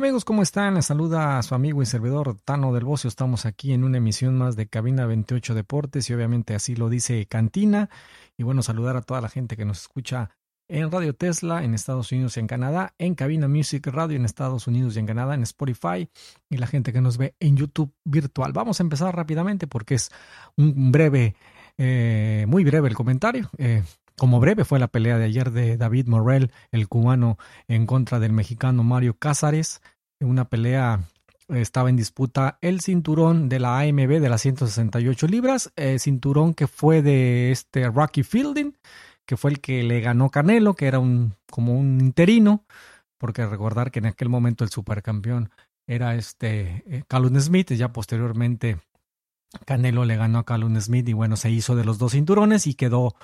amigos? ¿Cómo están? Les saluda a su amigo y servidor Tano del Bocio. Estamos aquí en una emisión más de Cabina 28 Deportes y obviamente así lo dice Cantina. Y bueno, saludar a toda la gente que nos escucha en Radio Tesla en Estados Unidos y en Canadá, en Cabina Music Radio en Estados Unidos y en Canadá, en Spotify y la gente que nos ve en YouTube virtual. Vamos a empezar rápidamente porque es un breve, eh, muy breve el comentario. Eh, como breve fue la pelea de ayer de David Morrell, el cubano, en contra del mexicano Mario Cázares. Una pelea estaba en disputa el cinturón de la AMB de las 168 libras, eh, cinturón que fue de este Rocky Fielding, que fue el que le ganó Canelo, que era un como un interino, porque recordar que en aquel momento el supercampeón era este eh, Callum Smith, y ya posteriormente Canelo le ganó a Callum Smith y bueno, se hizo de los dos cinturones y quedó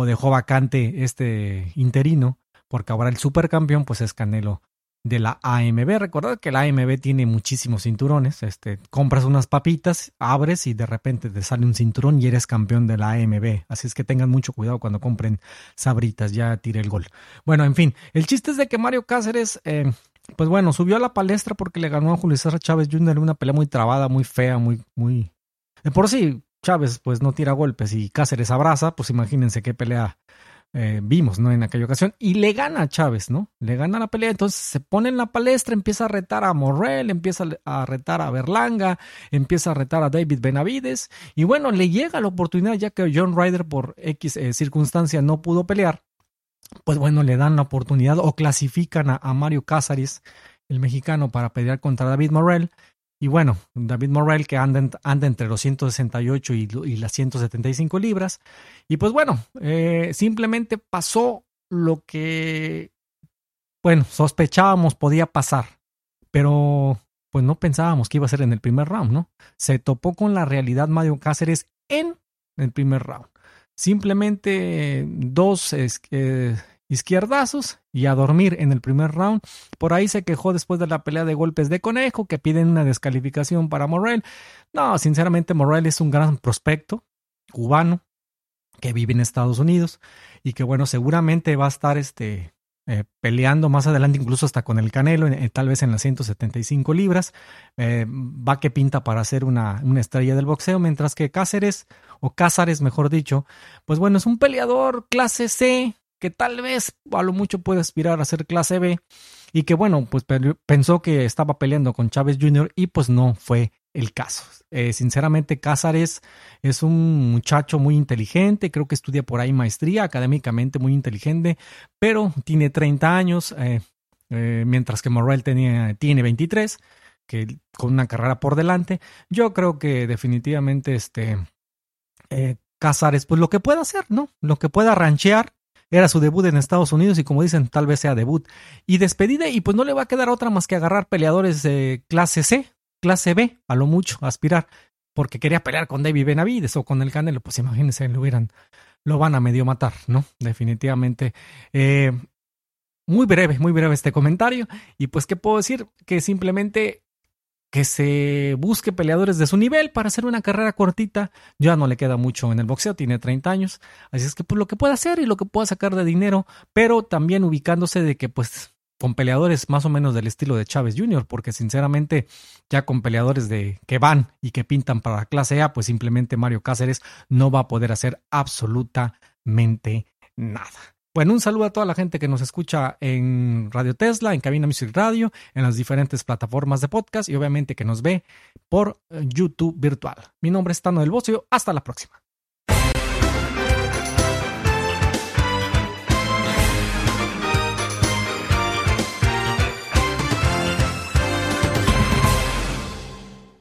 o dejó vacante este interino, porque ahora el supercampeón pues es Canelo de la AMB. Recordad que la AMB tiene muchísimos cinturones. Este, compras unas papitas, abres y de repente te sale un cinturón y eres campeón de la AMB. Así es que tengan mucho cuidado cuando compren sabritas. Ya tiré el gol. Bueno, en fin, el chiste es de que Mario Cáceres, eh, pues bueno, subió a la palestra porque le ganó a Julio César Chávez Jr. una pelea muy trabada, muy fea, muy, muy. De por sí, Chávez pues no tira golpes y Cáceres abraza, pues imagínense qué pelea eh, vimos, ¿no? En aquella ocasión. Y le gana a Chávez, ¿no? Le gana la pelea, entonces se pone en la palestra, empieza a retar a Morrell, empieza a retar a Berlanga, empieza a retar a David Benavides. Y bueno, le llega la oportunidad, ya que John Ryder por X eh, circunstancia no pudo pelear. Pues bueno, le dan la oportunidad o clasifican a, a Mario Cázares, el mexicano, para pelear contra David Morrell. Y bueno, David Morrell que anda, entre los 168 y, y, las 175 libras. Y pues bueno, eh, simplemente pasó lo que, bueno, sospechábamos podía pasar. Pero pues no pensábamos que iba a ser en el primer round, ¿no? Se topó con la realidad Mario Cáceres en el primer round. Simplemente dos eh, izquierdazos y a dormir en el primer round. Por ahí se quejó después de la pelea de golpes de conejo que piden una descalificación para Morrell. No, sinceramente Morrell es un gran prospecto cubano que vive en Estados Unidos y que bueno, seguramente va a estar este eh, peleando más adelante incluso hasta con el Canelo, tal vez en las 175 libras. Eh, va que pinta para ser una, una, estrella del boxeo, mientras que Cáceres, o Cázares mejor dicho, pues bueno, es un peleador clase C, que tal vez a lo mucho puede aspirar a ser clase B y que bueno, pues pensó que estaba peleando con Chávez Jr. y pues no fue el caso. Eh, sinceramente, Cázares es un muchacho muy inteligente, creo que estudia por ahí maestría, académicamente muy inteligente, pero tiene 30 años, eh, eh, mientras que Morrell tenía, tiene 23, que con una carrera por delante. Yo creo que definitivamente este Cázares, pues lo que pueda hacer, ¿no? Lo que pueda ranchear era su debut en Estados Unidos y como dicen, tal vez sea debut. Y despedida y pues no le va a quedar otra más que agarrar peleadores de clase C, clase B, a lo mucho, aspirar. Porque quería pelear con David Benavides o con el Canelo, pues imagínense, lo hubieran, lo van a medio matar, ¿no? Definitivamente. Eh, muy breve, muy breve este comentario. Y pues, ¿qué puedo decir? Que simplemente que se busque peleadores de su nivel para hacer una carrera cortita. Ya no le queda mucho en el boxeo, tiene 30 años. Así es que pues lo que pueda hacer y lo que pueda sacar de dinero, pero también ubicándose de que pues con peleadores más o menos del estilo de Chávez Jr., porque sinceramente ya con peleadores de que van y que pintan para la clase A, pues simplemente Mario Cáceres no va a poder hacer absolutamente nada. Bueno, un saludo a toda la gente que nos escucha en Radio Tesla, en Cabina Music Radio, en las diferentes plataformas de podcast y obviamente que nos ve por eh, YouTube virtual. Mi nombre es Tano del Bocio. Hasta la próxima.